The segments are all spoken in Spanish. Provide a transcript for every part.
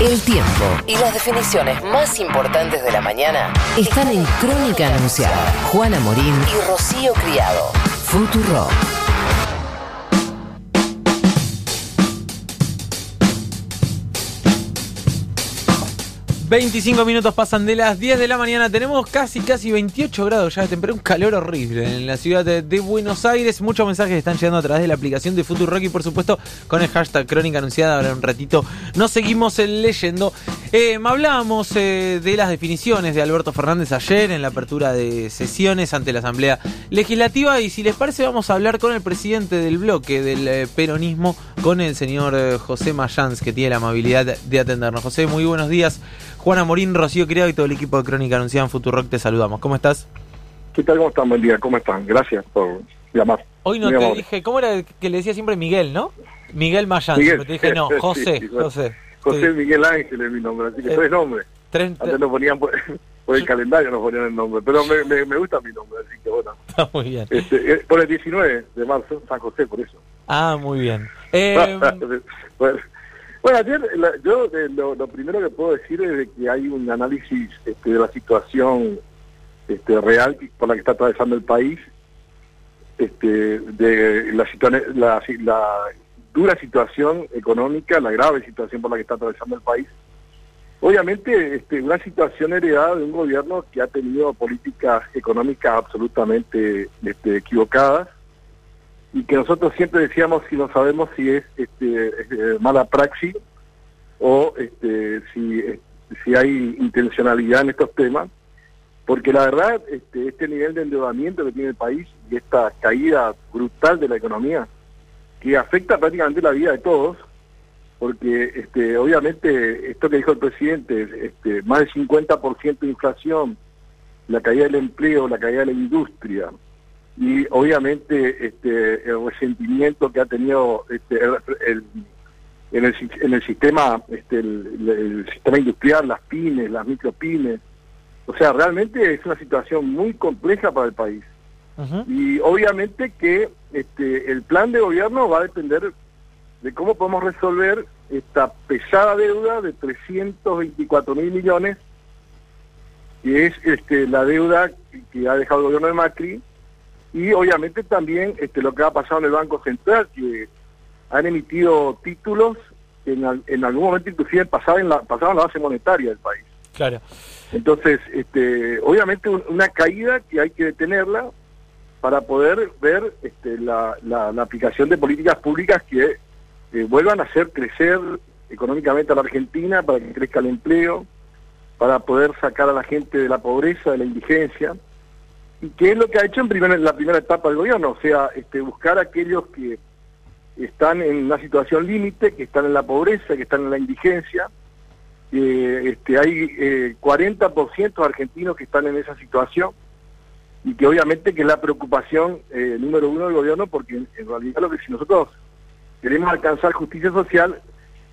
El tiempo y las definiciones más importantes de la mañana están en Crónica Anunciada. Juana Morín y Rocío Criado. Futuro. 25 minutos pasan de las 10 de la mañana. Tenemos casi, casi 28 grados ya de temperatura. Un calor horrible en la ciudad de, Buenos Aires. Muchos mensajes están llegando a través de la aplicación de Rock y, por supuesto, con el hashtag Crónica Anunciada. Ahora un ratito nos seguimos leyendo. Eh, hablábamos eh, de las definiciones de Alberto Fernández ayer en la apertura de sesiones ante la Asamblea Legislativa. Y si les parece, vamos a hablar con el presidente del bloque del eh, peronismo, con el señor José Mayans, que tiene la amabilidad de atendernos. José, muy buenos días. Juana Morín, Rocío Criado y todo el equipo de Crónica Anunciada en Futurock te saludamos. ¿Cómo estás? ¿Qué tal? ¿Cómo están? Buen día. ¿Cómo están? Gracias por llamar. Hoy no te dije, ¿cómo era que le decía siempre Miguel, no? Miguel Mayán. Miguel. Te dije, no, José, José. José Miguel Ángel es mi nombre, así que tres nombres. Antes lo ponían por, el calendario, no ponían el nombre, pero me, me, gusta mi nombre, así que bueno. Está muy bien. Este, eh, por el 19 de marzo, San José, por eso. Ah, muy bien. Eh, bueno, bueno, ayer yo eh, lo, primero que puedo decir es que hay un análisis este, de la situación este, real por la que está atravesando el país, este, de la, la, la dura situación económica, la grave situación por la que está atravesando el país. Obviamente, este, una situación heredada de un gobierno que ha tenido políticas económicas absolutamente este, equivocadas, y que nosotros siempre decíamos si no sabemos si es este, eh, mala praxis o este, si, si hay intencionalidad en estos temas, porque la verdad este, este nivel de endeudamiento que tiene el país y esta caída brutal de la economía, que afecta prácticamente la vida de todos, porque este, obviamente esto que dijo el presidente, este, más del 50% de inflación, la caída del empleo, la caída de la industria, y obviamente este, el resentimiento que ha tenido este, el, en, el, en el sistema este, el, sistema industrial, las pymes, las micropymes. O sea, realmente es una situación muy compleja para el país. Y obviamente que este, el plan de gobierno va a depender de cómo podemos resolver esta pesada deuda de 324 mil millones, que es este, la deuda que ha dejado el gobierno de Macri, y obviamente también este, lo que ha pasado en el Banco Central, que han emitido títulos que en, en algún momento inclusive pasaban en la, pasaban la base monetaria del país. Claro. Entonces, este, obviamente una caída que hay que detenerla para poder ver este, la, la, aplicación de políticas públicas que eh, vuelvan a hacer crecer económicamente a la Argentina, para que crezca el empleo, para poder sacar a la gente de la pobreza, de la indigencia y qué es lo que ha hecho en, primer, la primera etapa del gobierno, o sea, este, buscar a aquellos que están en una situación límite, que están en la pobreza, que están en la indigencia. este, hay eh, 40% de argentinos que están en esa situación y que obviamente que es la preocupación eh, número uno del gobierno porque en, realidad lo que si nosotros queremos alcanzar justicia social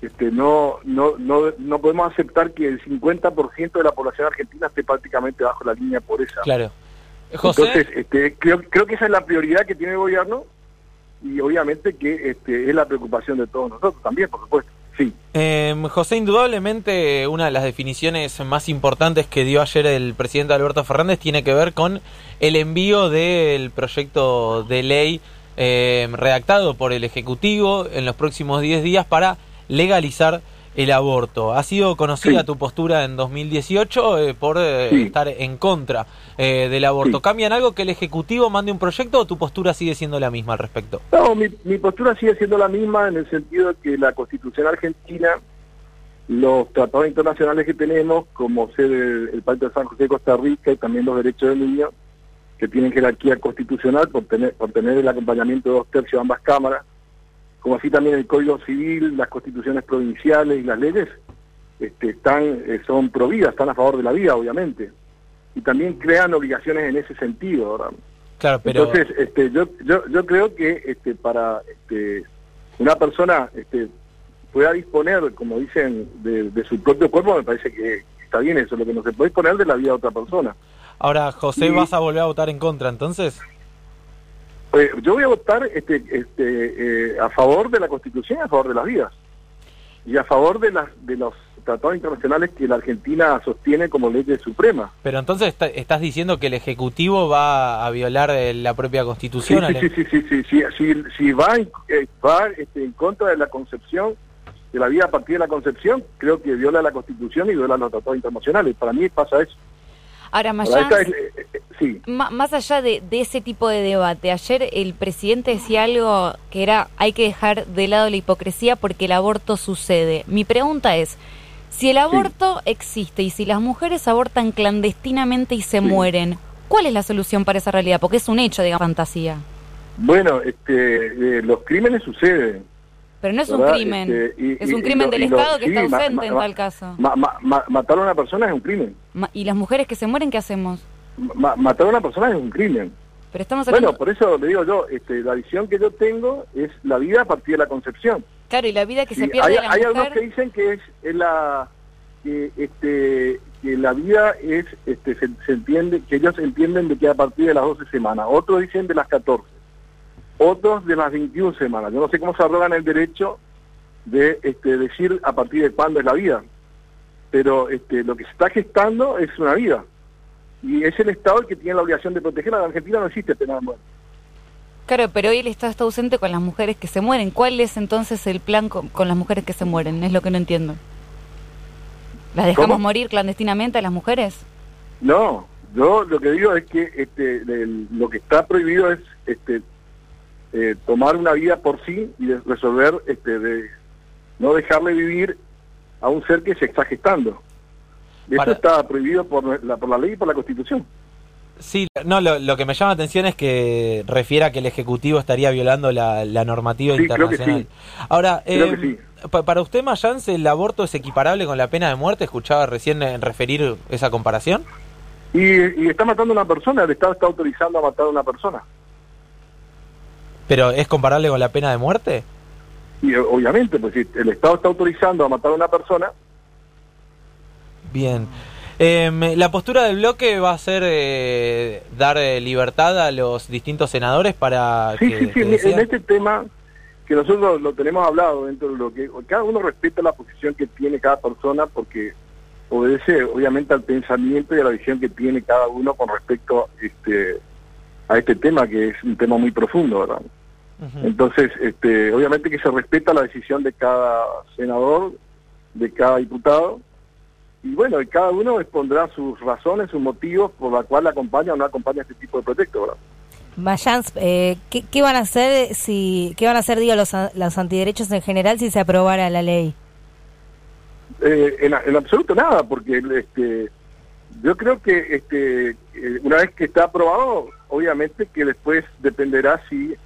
este, no, no, no, no podemos aceptar que el 50% de la población argentina esté prácticamente bajo la línea de pobreza. Claro. Entonces, este, creo, creo que esa es la prioridad que tiene el gobierno y obviamente que este, es la preocupación de todos nosotros también, por supuesto. Sí. Em, José, indudablemente una de las definiciones más importantes que dio ayer el presidente Alberto Fernández tiene que ver con el envío del proyecto de ley em, redactado por el Ejecutivo en los próximos 10 días para legalizar el aborto. ¿Ha sido conocida tu postura en 2018 eh, por eh, estar en contra eh, del aborto? ¿Cambian algo que el Ejecutivo mande un proyecto o tu postura sigue siendo la misma al respecto? No, mi, postura sigue siendo la misma en el sentido de que la Constitución argentina, los tratados internacionales que tenemos, como ser el, Pacto de San José de Costa Rica y también los derechos del niño, que tienen jerarquía constitucional por tener, por tener el acompañamiento de dos tercios de ambas cámaras, como así también el Código Civil, las constituciones provinciales y las leyes este, están eh, son providas, están a favor de la vida, obviamente, y también crean obligaciones en ese sentido. ¿verdad? Claro, pero... Entonces, este, yo, yo, yo creo que este, para este, una persona este, pueda disponer, como dicen, de, su propio cuerpo, me parece que está bien eso, lo que no se puede disponer de la vida de otra persona. Ahora, José, ¿vas a volver a votar en contra entonces? Eh, yo voy a votar este, este, eh, a favor de la Constitución, a favor de las vidas y a favor de las de los tratados internacionales que la Argentina sostiene como ley suprema. Pero entonces estás diciendo que el Ejecutivo va a violar eh, la propia Constitución. Sí, sí, sí, sí, sí, sí, si va, en, eh, va este, en contra de la concepción de la vida a partir de la concepción, creo que viola la Constitución y viola los tratados internacionales. Para mí pasa eso. Ahora, Mayán, eh, sí. más allá de, de, ese tipo de debate, ayer el presidente decía algo que era hay que dejar de lado la hipocresía porque el aborto sucede. Mi pregunta es, si el aborto existe y si las mujeres abortan clandestinamente y se mueren, ¿cuál es la solución para esa realidad? Porque es un hecho, digamos, fantasía. Bueno, este, eh, los crímenes suceden. Pero no es un crimen, este, es un crimen del Estado que está ausente en tal caso. matar a una persona es un crimen. ¿Y las mujeres que se mueren qué hacemos? Matar a una persona es un crimen. Pero estamos Bueno, por eso le digo yo, este, la visión que yo tengo es la vida a partir de la concepción. Claro, y la vida que se pierde hay, la hay algunos que dicen que es, la que este que la vida es este se, entiende que ellos entienden de que a partir de las 12 semanas, otros dicen de las 14, otros de las 21 semanas. Yo no sé cómo se arrogan el derecho de este, decir a partir de cuándo es la vida, pero este, lo que se está gestando es una vida y es el Estado el que tiene la obligación de protegerla. En Argentina no existe pena de muerte. Claro, pero hoy el Estado está ausente con las mujeres que se mueren. ¿Cuál es entonces el plan con, las mujeres que se mueren? Es lo que no entiendo. ¿Las dejamos morir clandestinamente a las mujeres? No, yo lo que digo es que este, lo que está prohibido es este, eh, tomar una vida por sí y resolver, este, de no dejarle vivir a un ser que se está gestando. Eso está prohibido por la, por la ley y por la Constitución. Sí, no, lo, que me llama la atención es que refiera que el Ejecutivo estaría violando la, normativa internacional. Ahora, eh, para usted, Mayans, ¿el aborto es equiparable con la pena de muerte? ¿Escuchaba recién en referir esa comparación? Y, está matando a una persona, el Estado está autorizando a matar a una persona. ¿Pero es comparable con la pena de muerte? Y obviamente, pues si el Estado está autorizando a matar a una persona... Bien. Eh, la postura del bloque va a ser eh, dar eh, libertad a los distintos senadores para sí, que... Sí, sí, en este tema que nosotros lo tenemos hablado dentro de lo que... Cada uno respeta la posición que tiene cada persona porque obedece obviamente al pensamiento y a la visión que tiene cada uno con respecto este, a este tema que es un tema muy profundo, ¿verdad? Entonces, este, obviamente que se respeta la decisión de cada senador, de cada diputado, y bueno, cada uno expondrá sus razones, sus motivos por la cual acompaña o no acompaña este tipo de proyecto, ¿verdad? Mayans, eh, ¿qué, van a hacer si, qué van a hacer, digo, los, los antiderechos en general si se aprobara la ley? Eh, en, absoluto nada, porque este, yo creo que este, eh, una vez que está aprobado, obviamente que después dependerá si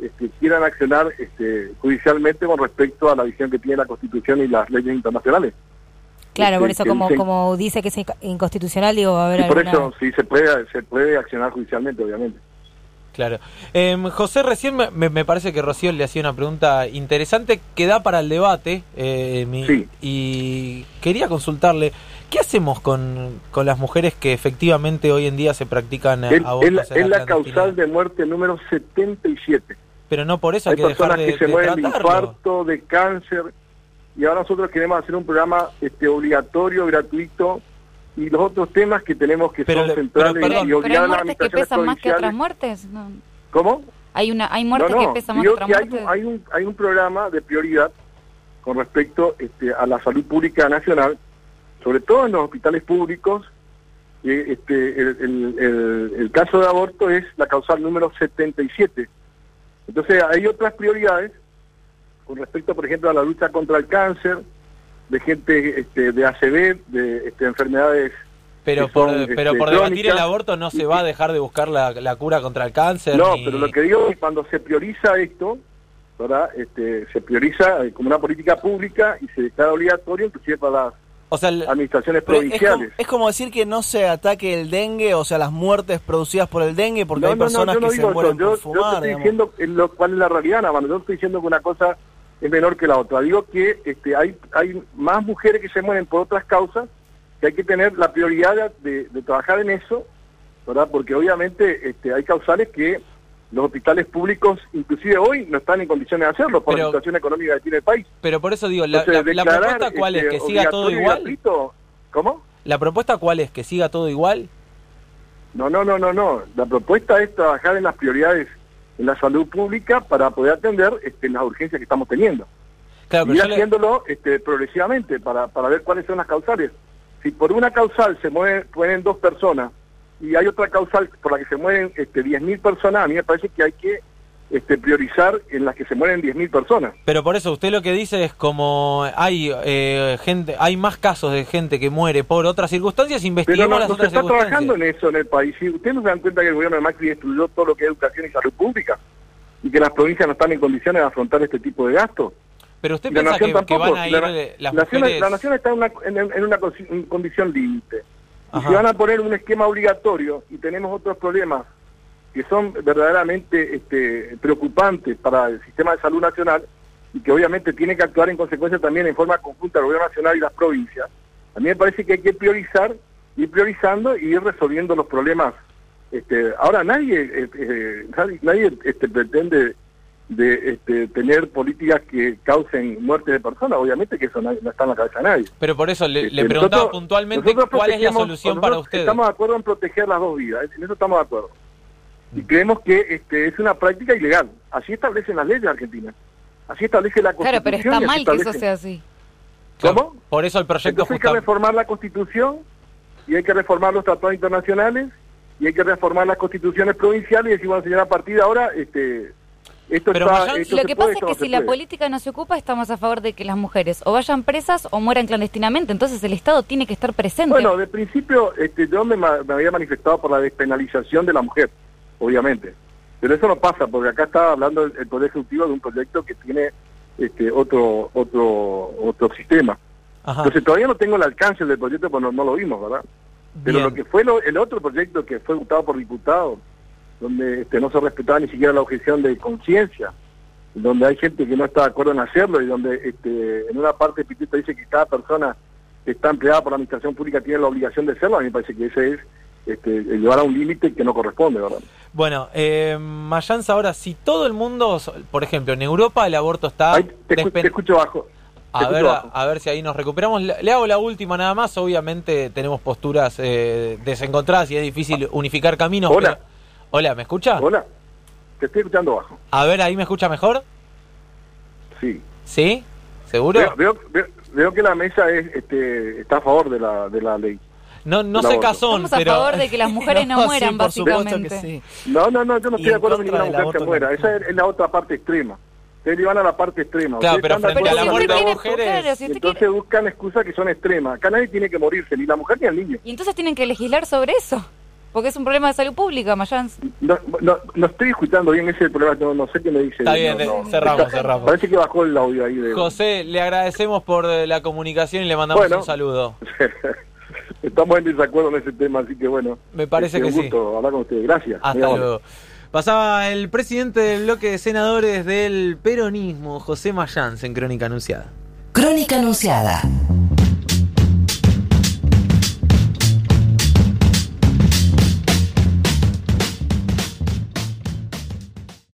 este, quieran accionar este, judicialmente con respecto a la visión que tiene la Constitución y las leyes internacionales. Claro, por eso como, como dice que es inconstitucional, digo, va a haber Por eso sí se puede, se puede accionar judicialmente, obviamente. Claro. Eh, José, recién me, me, parece que Rocío le hacía una pregunta interesante que da para el debate eh, sí. y quería consultarle, ¿qué hacemos con, con, las mujeres que efectivamente hoy en día se practican abortos? Es la, causal de muerte número 77. Pero no por eso hay, que personas que se mueren de infarto, de cáncer, y ahora nosotros queremos hacer un programa este obligatorio, gratuito, y los otros temas que tenemos que pero, son centrales pero, y obligar hay muertes que pesan más que otras muertes. ¿Cómo? Hay una hay muertes que pesan más que otras muertes. Hay un, hay, un, programa de prioridad con respecto este, a la salud pública nacional, sobre todo en los hospitales públicos. este, el, el, el caso de aborto es la causal número 77. Entonces hay otras prioridades con respecto, por ejemplo, a la lucha contra el cáncer, de gente este, de ACV, de este, enfermedades. Pero por, pero este, por debatir el aborto no se va a dejar de buscar la, la cura contra el cáncer. No, pero lo que digo es que cuando se prioriza esto, ¿verdad? Este, se prioriza eh, como una política pública y se declara obligatorio, inclusive para las o sea, administraciones provinciales. Es como, decir que no se ataque el dengue, o sea, las muertes producidas por el dengue, porque hay personas que se mueren por fumar. Yo estoy diciendo lo, cuál es la realidad, no, yo estoy diciendo que una cosa es menor que la otra. Digo que este, hay, hay más mujeres que se mueren por otras causas, que hay que tener la prioridad de, trabajar en eso, ¿verdad? Porque obviamente este, hay causales que los hospitales públicos, inclusive hoy, no están en condiciones de hacerlo por la situación económica que tiene el país. Pero por eso digo, la, propuesta cuál es, que este, siga todo igual. ¿Cómo? ¿La propuesta cuál es? ¿Que siga todo igual? No, no, no, no, no. La propuesta es trabajar en las prioridades en la salud pública para poder atender este, las urgencias que estamos teniendo. Claro, y haciéndolo este, progresivamente para, para ver cuáles son las causales. Si por una causal se mueven, mueren dos personas y hay otra causal por la que se mueren este, 10.000 personas, a mí me parece que hay que este, priorizar en las que se mueren 10.000 personas. Pero por eso usted lo que dice es como hay eh, gente, hay más casos de gente que muere por otras circunstancias, investiguemos Pero no, las no se está trabajando en eso en el país. Si ustedes no se dan cuenta que el gobierno de Macri destruyó todo lo que es educación y salud pública y que las provincias no están en condiciones de afrontar este tipo de gastos. Pero usted piensa que, van a ir la, las nación, la nación está en una, en, una condición límite. Y si van a poner un esquema obligatorio y tenemos otros problemas que son verdaderamente este, preocupantes para el sistema de salud nacional y que obviamente tiene que actuar en consecuencia también en forma conjunta el gobierno nacional y las provincias, a mí me parece que hay que priorizar, ir priorizando y ir resolviendo los problemas. Este, ahora nadie eh, eh, nadie, este, pretende de este, tener políticas que causen muerte de personas, obviamente que eso no, está en la cabeza de nadie. Pero por eso le, este, preguntaba puntualmente cuál es la solución para ustedes. Estamos de acuerdo en proteger las dos vidas, en eso estamos de acuerdo y creemos que este, es una práctica ilegal. Así establecen las leyes argentinas. Así establece la Constitución. Claro, pero está mal que eso sea así. ¿Cómo? Por eso el proyecto Entonces hay que reformar la Constitución y hay que reformar los tratados internacionales y hay que reformar las constituciones provinciales y decir, bueno, señora, a partir de ahora, este, esto Pero está, lo que pasa es que si la política no se ocupa, estamos a favor de que las mujeres o vayan presas o mueran clandestinamente. Entonces el Estado tiene que estar presente. Bueno, de principio este, yo me, me había manifestado por la despenalización de la mujer obviamente. Pero eso no pasa, porque acá está hablando el, Poder Ejecutivo de un proyecto que tiene este otro otro otro sistema. Entonces todavía no tengo el alcance del proyecto, porque no, lo vimos, ¿verdad? Pero lo que fue el otro proyecto que fue votado por diputados, donde este, no se respetaba ni siquiera la objeción de conciencia, donde hay gente que no está de acuerdo en hacerlo y donde este, en una parte Pitito dice que cada persona que está empleada por la administración pública tiene la obligación de hacerlo, a mí me parece que ese es este, llevar a un límite que no corresponde, ¿verdad? Bueno, eh, Mayans, ahora, si todo el mundo, por ejemplo, en Europa el aborto está... te, escucho bajo. A ver, a, ver si ahí nos recuperamos. Le, hago la última nada más. Obviamente tenemos posturas eh, desencontradas y es difícil unificar caminos. Hola. Hola, ¿me escucha? Hola. Te estoy escuchando bajo. A ver, ¿ahí me escucha mejor? Sí. ¿Sí? ¿Seguro? Veo, veo, que la mesa es, este, está a favor de la, de la ley. No, no sé casón, Estamos a favor de que las mujeres no, mueran, básicamente. No, no, no, yo no estoy de acuerdo con ninguna mujer que muera. Esa es la otra parte extrema. Ustedes van a la parte extrema. Claro, pero frente a la muerte de mujeres... entonces buscan excusas que son extremas. Acá nadie tiene que morirse, ni la mujer ni el niño. Y entonces tienen que legislar sobre eso. Porque es un problema de salud pública, Mayans. No, no, no estoy escuchando bien ese problema, no, sé qué me dice. Está bien, cerramos, cerramos. Parece que bajó el audio ahí. De... José, le agradecemos por la comunicación y le mandamos un saludo. estamos en desacuerdo en ese tema, así que bueno. Me parece este, que un gusto hablar con ustedes. Gracias. Hasta luego. Pasaba el presidente del bloque de senadores del peronismo, José Mayans, en Crónica Anunciada. Crónica Anunciada.